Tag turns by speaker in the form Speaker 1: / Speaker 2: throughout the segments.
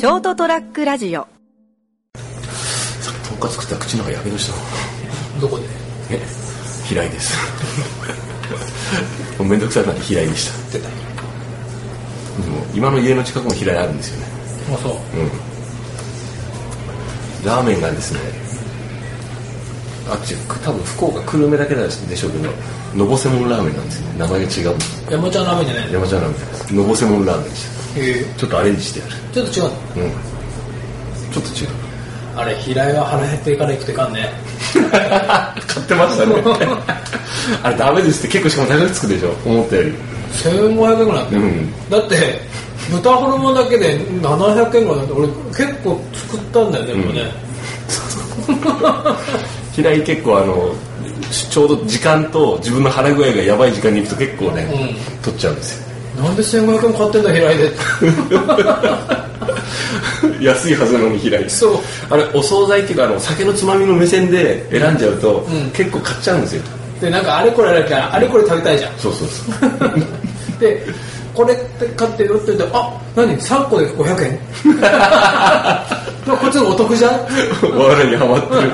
Speaker 1: ショートトラックラジオ。
Speaker 2: さっきとんかつ食ったら口の中やけどした
Speaker 3: どこで？
Speaker 2: え平井です。もうめんどくさいなんで平井でした。
Speaker 3: 出た
Speaker 2: でも今の家の近くも平井あるんですよね。
Speaker 3: あそう。
Speaker 2: ラーメンがですねあっち多分福岡久留米だけでしょうけどのぼせもんラーメンなんですよね名前が違う
Speaker 3: 山ちゃんラーメンじゃないの？
Speaker 2: 山ちゃんラーメンですのぼせもんラーメンです。
Speaker 3: へえ。
Speaker 2: ちょっとアレンジしてある。
Speaker 3: ちょっと違うの？
Speaker 2: うん。ちょっと違う。
Speaker 3: あれ平井は腹減っていかないといかんね。
Speaker 2: 買ってましたね。あれダメですって結構しかも高くつくでしょ思ったより。
Speaker 3: 1500円ぐらい
Speaker 2: うん。
Speaker 3: だって豚ホルモンだけで700円ぐらいなんて俺結構作ったんだよね、でもね
Speaker 2: 平井結構あのちょうど時間と自分の腹具合がやばい時間に行くと結構ね、
Speaker 3: う
Speaker 2: 取っちゃうんですよ。
Speaker 3: なんで1500円買ってんだ平井で
Speaker 2: 安いはずなのに平井
Speaker 3: そう。
Speaker 2: あれお惣菜っていうかあの酒のつまみの目線で選んじゃうと、
Speaker 3: ん。
Speaker 2: 結構買っちゃうんですよ。
Speaker 3: でなんかあれこれあれあれこれ食べたいじゃん。
Speaker 2: そうそうそう。
Speaker 3: でこれって買ってるって言ってあ何？3個で500円？こっちのお得じゃん？
Speaker 2: 我にハマってる。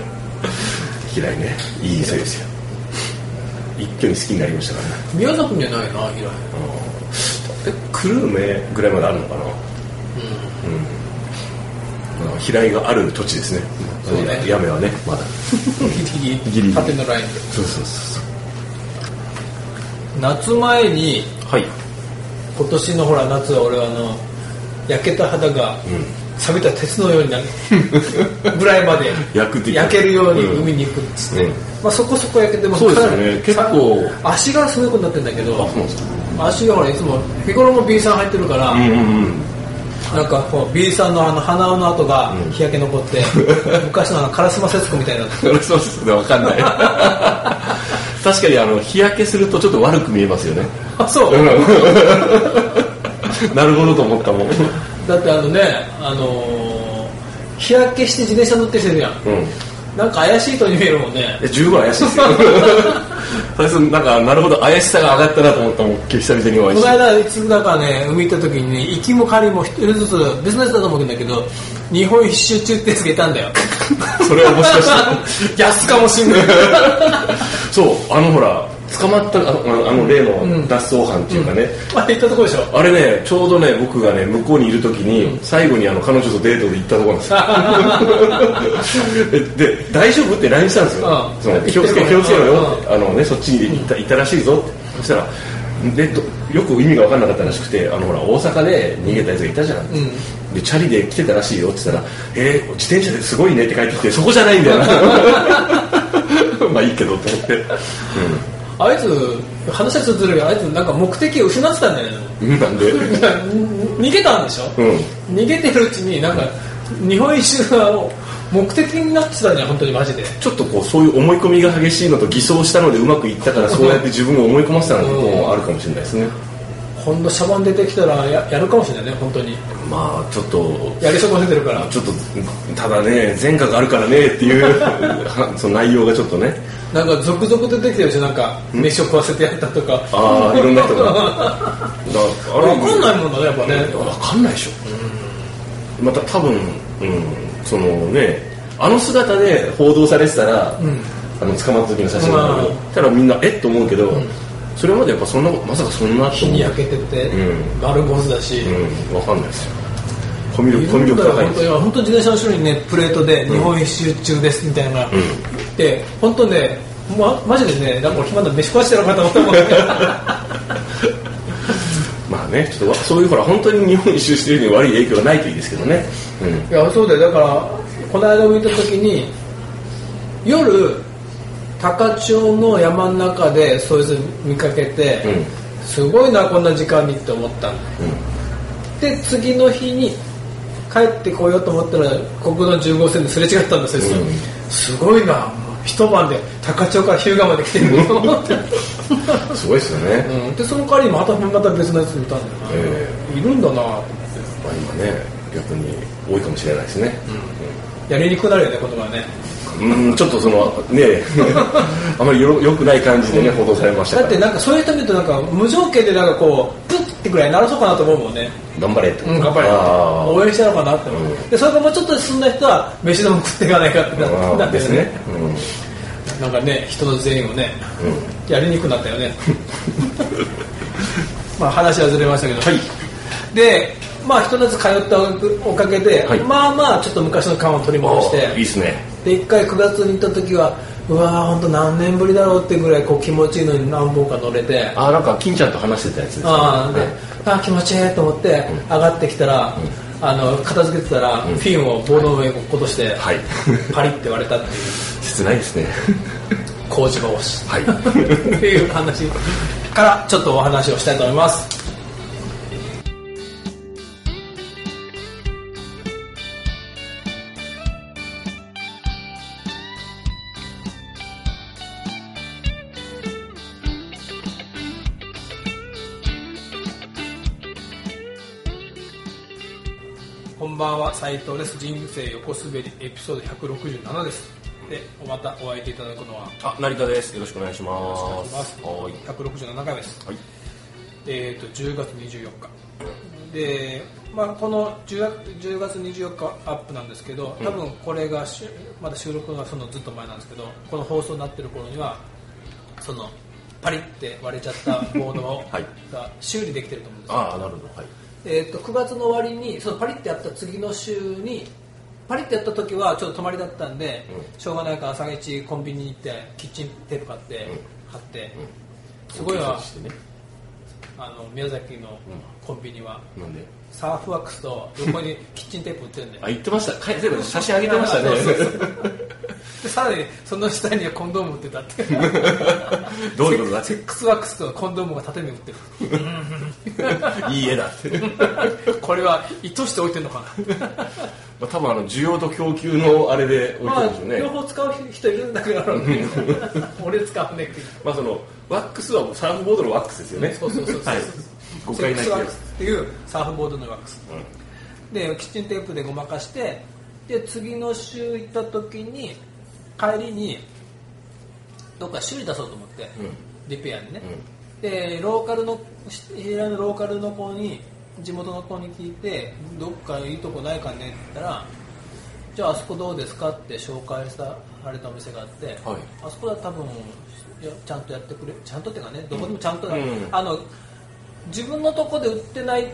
Speaker 2: 平井ね。いい店ですよ。一挙に好きになりましたからね。
Speaker 3: 宮崎にはないな平井
Speaker 2: え久留米ぐらいまであるのかな。うん、平井がある土地ですね。
Speaker 3: そうね。
Speaker 2: やめはねまだ。
Speaker 3: ギリギリ。
Speaker 2: ギリ
Speaker 3: 縦のラインで。
Speaker 2: そうそうそう
Speaker 3: 夏前に
Speaker 2: はい。
Speaker 3: 今年のほら夏は俺はあの焼けた肌が錆びた鉄のようになる。ぐらいまで
Speaker 2: 焼
Speaker 3: けるように
Speaker 2: うん。
Speaker 3: 海に行くっつって、
Speaker 2: うん。
Speaker 3: まあ、そこそこ焼けても
Speaker 2: そうですよね。結構。
Speaker 3: 足がすごいことになってるんだけ
Speaker 2: あ
Speaker 3: ど足がほらいつも日頃も B さん入ってるから、
Speaker 2: うんうんうん
Speaker 3: なんかこう B さんのあの鼻の跡が日焼け残って、昔のあの烏丸節子みたいな。
Speaker 2: そうですねわかんない。確かにあの日焼けするとちょっと悪く見えますよね。
Speaker 3: あそう、
Speaker 2: なるほどと思ったもん
Speaker 3: だってあのねあのー日焼けして自転車乗ってる人いるやん。
Speaker 2: うん。
Speaker 3: なんか怪しい人に見えるもんね。
Speaker 2: え十分怪しいですよ。最初なんかなるほど怪しさが上がったなと思ったもん久々にお会いして。
Speaker 3: この間いつだかね海行った時にね行きも帰りも一人ずつ別のやつだと思うんだけど日本一周中ってやつがいたんだよ。
Speaker 2: それはもしかして。
Speaker 3: 安かもしんない。
Speaker 2: そうあのほら捕まったあのあの例の脱走犯っていうかね、
Speaker 3: あ行ったとこでしょ？
Speaker 2: あれねちょうどね僕がね向こうにいる時に、最後にあの彼女とデートで行ったところなんですよ。でで大丈夫？って LINE したんですよ、
Speaker 3: うん。
Speaker 2: その気をつけ気をつけろよ。って、あのねそっちに行った行ったらしいぞって。そしたらでどよく意味が分かんなかったらしくてあのほら大阪で逃げたやつがいたじゃん、でチャリで来てたらしいよって言ったら「えー、自転車ですごいね」って帰ってきてそこじゃないんだよな。まあいいけどって思って、
Speaker 3: あいつ話はちょっとずるいけどあいつなんか目的を失ってたんだよ
Speaker 2: なんで？
Speaker 3: 逃げたんでしょ、
Speaker 2: うん。
Speaker 3: 逃げてるうちになんか日本一周が目的になってたんじゃん本当にマジで。
Speaker 2: ちょっとこうそういう思い込みが激しいのと偽装したのでうまくいったから そうやって自分を思い込ませたなんてこともあるかもしれないですね。
Speaker 3: 今度シャバン出てきたらややるかもしれないね本当に。
Speaker 2: まあちょっと
Speaker 3: やり損ねてるから。
Speaker 2: ちょっとただね前科があるからねっていうは その内容がちょっとね
Speaker 3: なんか続々出てきてるでしょなんか飯を食わせてやったとか。
Speaker 2: ああいろんな人が。だあ
Speaker 3: 分かんないもんだねやっぱね。
Speaker 2: 分かんないでしょ、また多分、うん、そのねあの姿で報道されてたら、あの捕まった時の写真が、
Speaker 3: うん
Speaker 2: たらみんなえっと思うけど、それまでやっぱそんなまさかそんな
Speaker 3: 日に焼けてて、
Speaker 2: うん。
Speaker 3: 丸坊主だし、
Speaker 2: うん、わかんないですよ。コミュ
Speaker 3: い
Speaker 2: 力、高いんです。よ。
Speaker 3: 本当に。本当自転車の後ろにねプレートで日本一周中ですみたいなのが、で本当ねまマジでねなんか俺暇だ飯食わしてやろうかと思ったもんね
Speaker 2: まあね、ちょっとわそういうほら、本当に日本一周してるに悪い影響がないといいですけどね。うん。
Speaker 3: いやそうだよ。だからこの間見た時に夜高千穂の山の中でそいつ見かけて、
Speaker 2: うん。
Speaker 3: すごいなこんな時間にって思った。ので次の日に帰ってこようと思ったら国道10号線ですれ違ったんですよ、
Speaker 2: うん。
Speaker 3: すごいなもう一晩で高千穂から日向まで来てると思って、
Speaker 2: すごいですよね。
Speaker 3: うん、でその代わりにまたまた別のやつ見たんだよな、
Speaker 2: え
Speaker 3: いるんだなと思って。
Speaker 2: まあ今ね、逆に多いかもしれないですね。
Speaker 3: やりにくくなるよね言葉はね。
Speaker 2: うん、ちょっとその、ね あまりよよくない感じでね、報道されました。
Speaker 3: だってなんかそういう人見るとなんか無条件でなんかこうってぐらい鳴らそうかなと思うもんね。
Speaker 2: 頑張れって
Speaker 3: うん頑張れ。応援したのかなって。思う、
Speaker 2: うん。
Speaker 3: でそれからもうちょっと進んだ人は飯でも食っていかないかってなって
Speaker 2: ーですね。うん。
Speaker 3: なんかね人の全員をね、やりにくくなったよね。まあ話はずれましたけど、
Speaker 2: はい。
Speaker 3: でまあひと夏通ったおかげで、
Speaker 2: はい。
Speaker 3: まあまあちょっと昔の感を取り戻して。
Speaker 2: いいですね。
Speaker 3: で一回9月に行った時はうわー本当何年ぶりだろうってぐらいこう気持ちいいのに何本か乗れて。
Speaker 2: あーなんか金ちゃんと話してたやつですね。
Speaker 3: あ
Speaker 2: はい
Speaker 3: あー気持ちいいと思って上がってきたら、あの片付けてたら、フィンをボードの上に落として、
Speaker 2: はい。
Speaker 3: パリって割れたっていう。
Speaker 2: 切ないですね。
Speaker 3: 工事場し。
Speaker 2: はい。
Speaker 3: っていう話からちょっとお話をしたいと思いますこんばんは斉藤です。人生横滑りエピソード167です。でまたお会いいただくのは
Speaker 2: あ成田です。よろしくお願いしま
Speaker 3: お願いします。
Speaker 2: すはい。
Speaker 3: 167回です。
Speaker 2: はい。
Speaker 3: えー、と10月24日。で、まあ、この 10, 月10月24日アップなんですけど多分これがしまだ収録がそのずっと前なんですけどこの放送になってる頃にはそのパリって割れちゃったボードを
Speaker 2: はい。
Speaker 3: が修理できてると思うんですよ、
Speaker 2: ああなるほど。はい
Speaker 3: えー、と9月の終わりにそのパリってやった次の週にパリってやった時はちょっと泊まりだったんで、しょうがないから朝一コンビニに行ってキッチンテープ買って、貼って、すごいわ。
Speaker 2: ね。
Speaker 3: あの宮崎のコンビニは、
Speaker 2: なんで？
Speaker 3: サーフワックスと横にキッチンテープ売ってるんで。
Speaker 2: あ言ってました。か全部写真上げてましたね。
Speaker 3: さらにその下にはコンドーム売ってたって。
Speaker 2: どういうことだ？
Speaker 3: セックスワックスとコンドームが縦に売ってる
Speaker 2: いい絵だって。
Speaker 3: これは意図して置いてるのかな？
Speaker 2: まあ多分あの需要と供給のあれで置いてるんでしょうね、
Speaker 3: 両方使う人いるんだけど 俺使うねって
Speaker 2: まあそのワックスはサーフボードのワックスですよね。
Speaker 3: そうそうそうそう
Speaker 2: はい。誤解ない
Speaker 3: セックスワック
Speaker 2: や
Speaker 3: スっていうサーフボードのワックス。
Speaker 2: うん。
Speaker 3: でキッチンテープでごまかしてで次の週行った時に帰りにどっか修理出そうと思って、リペアにね、でローカルの平井のローカルの子に地元の子に聞いてどっかいいとこないかねって言ったらじゃああそこどうですかって紹介されたお店があって、
Speaker 2: はい
Speaker 3: あそこは多分ちゃんとやってくれちゃんとっていうかねどこでもちゃんと、
Speaker 2: うん
Speaker 3: あの自分のとこで売ってない。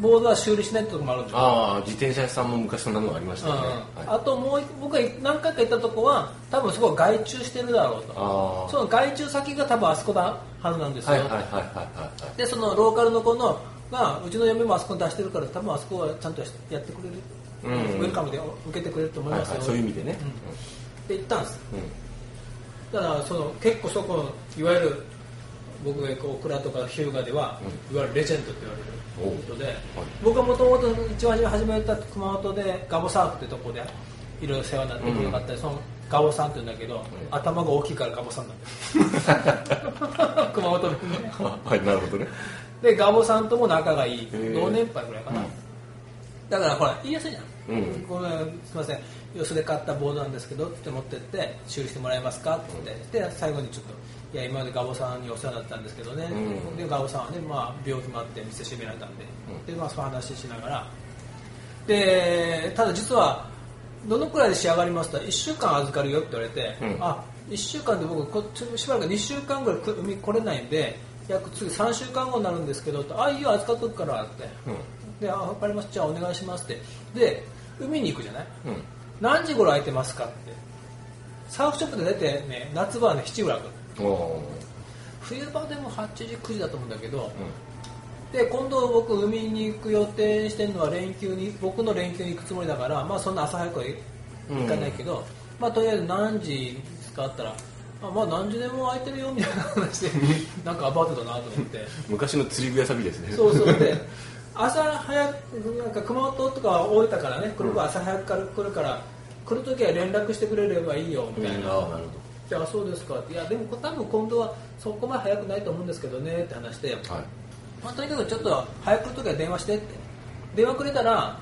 Speaker 3: ボードは修理しないってとこもあるんですよ
Speaker 2: ああ自転車屋さんも昔そんなのがありましたよね、
Speaker 3: うん。
Speaker 2: はい。
Speaker 3: あともう一僕が何回か行ったとこは多分そこは外注してるだろうと。その外注先が多分あそこだはずなんですよ、
Speaker 2: はいはいはいはいはい。
Speaker 3: でそのローカルの子のがうちの嫁もあそこに出してるから多分あそこはちゃんとやってくれる、
Speaker 2: うん。
Speaker 3: ウェルカムで受けてくれると思いますよ、
Speaker 2: はいはいそういう意味でね、
Speaker 3: で行ったんです。
Speaker 2: うん。
Speaker 3: だからその結構そこのいわゆる僕が行くオクラとか日向では、いわゆるレジェンドって言われる人で、僕はもともと一番初め始めた熊本でガボサーフってとこでいろいろ世話になってくれかったり、そのガボさんって言うんだけど、頭が大きいからガボさんなんだよ。熊本弁ね
Speaker 2: はいなるほどね。
Speaker 3: でガボさんとも仲がいい。同年配ぐらいかな、
Speaker 2: うん。
Speaker 3: だからほら言いやすいじゃん、
Speaker 2: うん。
Speaker 3: ごめんすみません。よそで買ったボードなんですけどって持ってって修理してもらえますかって。言って、で最後にちょっといや今までガボさんにお世話になったんですけどね、
Speaker 2: うん。
Speaker 3: でガボさんはね、まあ、病気もあって店閉められたんで,、でまあ、そういう話しながら。でただ実はどのくらいで仕上がりますと1週間預かるよって言われて、
Speaker 2: うん。
Speaker 3: あ1週間で僕こしばらく2週間ぐらいく海来れないんで約次3週間後になるんですけどとあいいよ預かっとくからって、であ分かりますじゃあお願いしますって。で海に行くじゃない？
Speaker 2: うん。うん
Speaker 3: 何時頃空いてますかって。サーフショップで大体ね夏場はね7時ぐらい開く冬場でも8時9時だと思うんだけど、で今度僕海に行く予定してるのは連休に僕の連休に行くつもりだからまあそんな朝早くは行かないけど、まあとりあえず何時ですかあったらあまあ何時でも空いてるよみたいな話で なんかアパートだなと思って。
Speaker 2: 昔の釣り具屋サビですね。
Speaker 3: そうそう。で 朝早くなんか熊本とか大分からね来る朝早くから来るから来る時は連絡してくれればいいよみたいな、
Speaker 2: ああなるほ
Speaker 3: じゃあそうですか。いやでも多分今度はそこまで早くないと思うんですけどねって話して、
Speaker 2: どはい。
Speaker 3: まあ、とにかくちょっと早く来るときは電話してって電話くれたら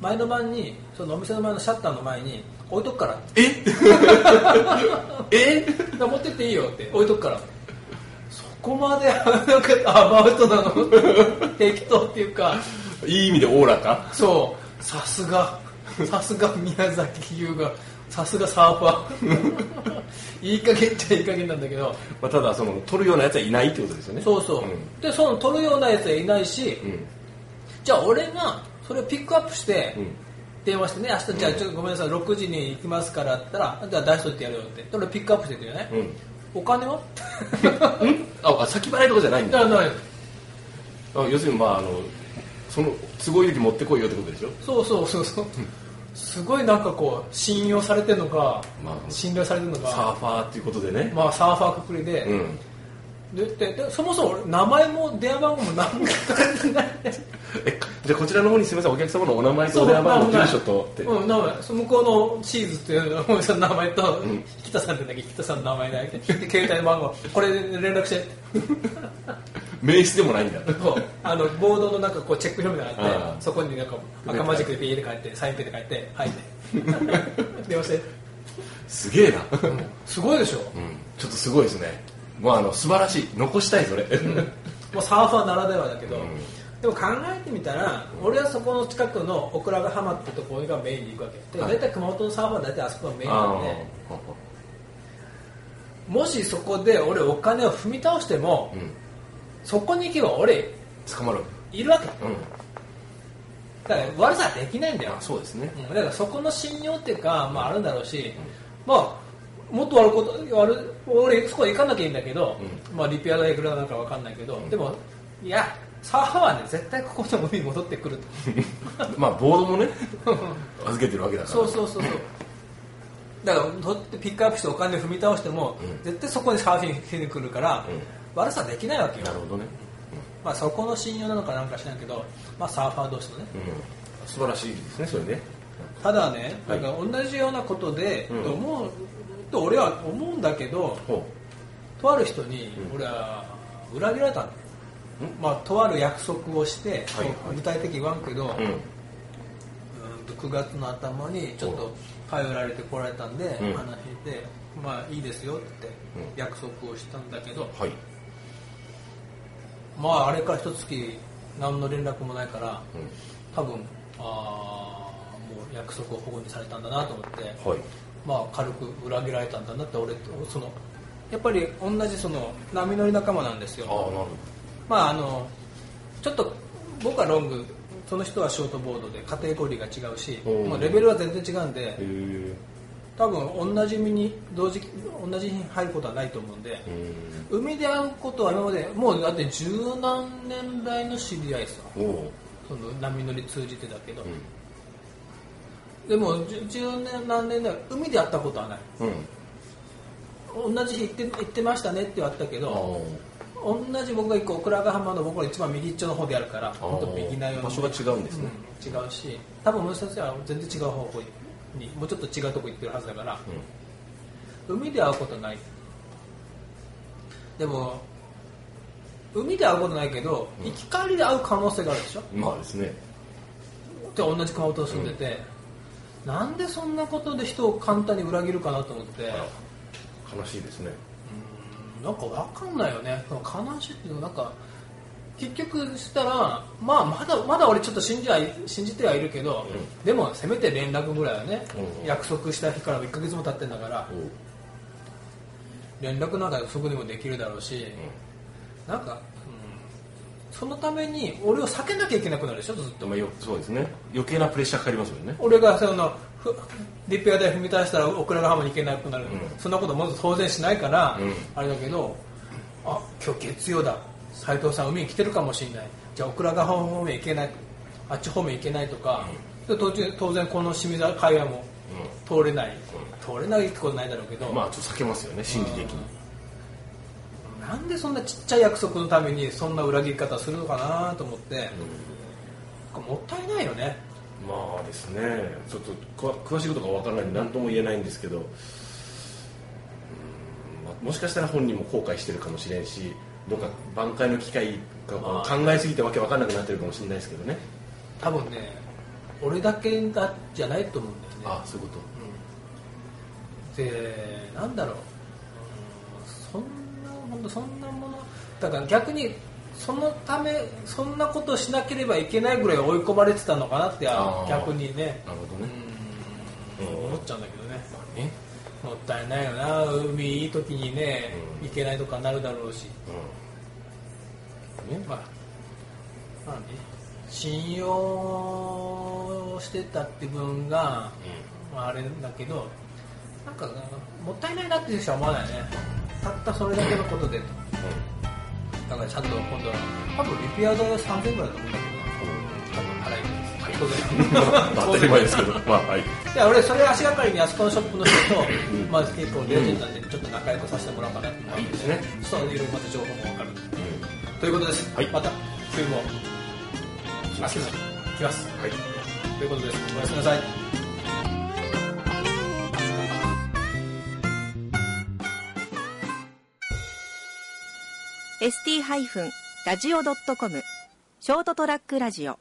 Speaker 3: 前の晩にそのお店の前のシャッターの前に置いとくから。って
Speaker 2: え え
Speaker 3: 持ってっていいよって。置いとくから。
Speaker 2: そっ
Speaker 3: こまでなんかアバウトなの？適当っていうか。
Speaker 2: いい意味でおおらか？
Speaker 3: そう。さすが。さすが宮崎優がさすがサーファー。いい加減っちゃいい加減なんだけど、
Speaker 2: まあ、ただその取るようなやつはいないってことですよね。
Speaker 3: そうそう、
Speaker 2: ん。
Speaker 3: でその取るようなやつはいないし、
Speaker 2: うん。
Speaker 3: じゃあ俺がそれをピックアップして、
Speaker 2: うん。
Speaker 3: 電話してね明日じゃあちょっとごめんなさい6時に行きますからって言ったらじゃあ出しといてやるよって。で俺ピックアップしてくよね、
Speaker 2: うん。
Speaker 3: お金は？
Speaker 2: ああ先払いとかじゃないんだ。
Speaker 3: だない。
Speaker 2: あ要するにまああのその都合いい時持ってこいよってことでしょ？
Speaker 3: そうそうそうそうすごいなんかこう信用されてるのか、
Speaker 2: まあ
Speaker 3: 信頼されてるの
Speaker 2: サー
Speaker 3: か
Speaker 2: ファーっていうことでね、
Speaker 3: まあサーファーくくりで、
Speaker 2: うん。
Speaker 3: でででそもそも俺名前も電話番号も何も書かれてない。
Speaker 2: えじゃあこちらの方にすみません。お客様のお名前とお電話番号住所とって、
Speaker 3: うん、名前。そ向こうのチーズっていうのその名前と、
Speaker 2: ん。
Speaker 3: 引田さんってんだけど引田さんの名前だけ。で携帯の番号。これで連絡して
Speaker 2: 名刺でもないんだ。
Speaker 3: そうあのボードのなんかこうチェック表みたいなのがあってそこになんか赤マジックでピーで書いてサインペンで書いてはい。電話して、
Speaker 2: すげえな、
Speaker 3: うん。すごいでしょ。
Speaker 2: うん、ちょっとすごいですね。もうあの素晴らしい。残したいそれ、
Speaker 3: もうサーファーならではだけど、
Speaker 2: うん。
Speaker 3: でも考えてみたら俺はそこの近くのオクラが浜ってところがメインで行くわけ。で
Speaker 2: はい。
Speaker 3: 大体熊本のサーファーは大体あそこがメインな
Speaker 2: あ
Speaker 3: んでもしそこで俺お金を踏み倒してもそこに行けば俺
Speaker 2: 捕まる
Speaker 3: いるわけ。
Speaker 2: うん。
Speaker 3: だから悪さはできないんだよ。
Speaker 2: あそうですね。
Speaker 3: うん。だからそこの信用っていうか、まあ、あるんだろうし、まあもっと悪いこと悪い俺そこ行かなきゃいいんだけど、まあ、リペア代いくらなんかわかんないけど、でもいやサーファーはね絶対ここの海に戻ってくると。
Speaker 2: まあボードもね預けてるわけだから。
Speaker 3: そうそうそうそう。だから取ってピックアップしてお金踏み倒しても、
Speaker 2: うん。
Speaker 3: 絶対そこにサーフィンしに来るから、悪さできないわけよ。
Speaker 2: なるほどね、
Speaker 3: まあ、そこの信用なのかなんか知らんけど、まあ、サーファー同士のね。
Speaker 2: うん、素晴らしいですねそれね。
Speaker 3: ただね、
Speaker 2: はい。
Speaker 3: なんか同じようなことで、
Speaker 2: うん。
Speaker 3: と思うと俺は思うんだけど
Speaker 2: ほ
Speaker 3: とある人に
Speaker 2: うん。
Speaker 3: 俺は裏切られたんだ、まあ、とある約束をして、
Speaker 2: はいはい。
Speaker 3: 具体的に言わんけど、
Speaker 2: ううん。
Speaker 3: うんと9月の頭にちょっと頼られてこられたんで、
Speaker 2: うん。
Speaker 3: 話してまあいいですよって約束をしたんだけど、
Speaker 2: はい
Speaker 3: まああれから一月何の連絡もないから
Speaker 2: う
Speaker 3: 多分あーもう約束を保護にされたんだなと思って
Speaker 2: んはい。
Speaker 3: まあ軽く裏切られたんだなって俺そのやっぱり同じその波乗り仲間なんですよ。
Speaker 2: ああなるほ
Speaker 3: まああのちょっと僕はロングその人はショートボードでカテゴリーが違うし、
Speaker 2: うん。
Speaker 3: まあ、レベルは全然違うんで多分同じ身に同時同じ日に入ることはないと思うんで
Speaker 2: うん。
Speaker 3: 海で会うことは今までもうだって十何年来の知り合いさ。
Speaker 2: おお
Speaker 3: その波乗り通じてだけど、
Speaker 2: うん。
Speaker 3: でも十十年何年来海で会ったことはない。
Speaker 2: うん。
Speaker 3: 同じ日行って行ってましたねって言われたけ
Speaker 2: あ
Speaker 3: ど同じ僕が行くオクラヶ浜の僕が一番右っちょの方でやるから本当右なよう
Speaker 2: 場所が違うんですね、
Speaker 3: うん。違うし多分森先生は全然違う方向にもうちょっと違うとこ行ってるはずだから海で会うことない。でも海で会うことないけど行き帰りで会う可能性があるでしょ？
Speaker 2: うんまあですね。
Speaker 3: で同じ熊本に住んでて、なんでそんなことで人を簡単に裏切るかなと思って、
Speaker 2: 悲しいですね。
Speaker 3: なんかわかんないよね。悲しいっていうのなんか結局したら、まあ、まだまだ俺ちょっと信じはい信じてはいるけど、でもせめて連絡ぐらいはね、
Speaker 2: うん。
Speaker 3: 約束した日から1ヶ月も経ってんだから
Speaker 2: おう
Speaker 3: 連絡なんかすぐにもできるだろうし、なんか、うん、そのために俺を避けなきゃいけなくなるでしょずっと。
Speaker 2: でもよそうですね。余計なプレッシャーかかりますよね。
Speaker 3: 俺がそのふリペア台踏み出したらオクラが浜に行けなくなる、
Speaker 2: うん。
Speaker 3: そんなことも当然しないから、
Speaker 2: うん。
Speaker 3: あれだけどあ今日月曜だ斉藤さん海に来てるかもしれない。じゃあオクラが浜方面行けないあっち方面行けないとか、で当然当然この清水海岸も通れない、通れないってことないだろうけど、
Speaker 2: まあちょっと避けますよね心理的に。
Speaker 3: なんでそんなちっちゃい約束のためにそんな裏切り方するのかなと思って、もったいないよね。
Speaker 2: まあですね。ちょっと詳しいことが分からないんで何とも言えないんですけど。うん。まあもしかしたら本人も後悔してるかもしれんしどっか挽回の機会が
Speaker 3: まあ
Speaker 2: 考えすぎてわけ分かんなくなってるかもしれないですけどね。
Speaker 3: 多分ね俺だけだじゃないと思うんだよね。
Speaker 2: ああそういうこ
Speaker 3: でなんだろう、うんそんな本当そんなものだから逆にそのためそんなことをしなければいけないぐらい追い込まれてたのかなって逆にね。
Speaker 2: なるほどね。
Speaker 3: うん。思っちゃうんだけどね。
Speaker 2: まあね
Speaker 3: もったいないよな。海いい時にね、
Speaker 2: うん。
Speaker 3: 行けないとかなるだろうし。
Speaker 2: うん。ね
Speaker 3: まあ。まあね。信用してたって分が、まあ、あれだけどなんかもったいないなってしか思わないね。たったそれだけのことでだからちゃんと今度は多分リピア代は3000円ぐらいだと思う。んだけど当然
Speaker 2: 当たり前ですけど。まあはい。
Speaker 3: いや俺それ足がかりにあそこのショップの人と、まあ結構レジェンドなんでちょっと仲良くさせてもらおうかなと思って。
Speaker 2: いいですね
Speaker 3: そういろいろまた情報も分かるということです、
Speaker 2: はい
Speaker 3: また冬もあすいません。来ます
Speaker 2: はい
Speaker 3: とい。うことですおやすみなさい
Speaker 1: ー ST-radio.com ショートトラックラジオ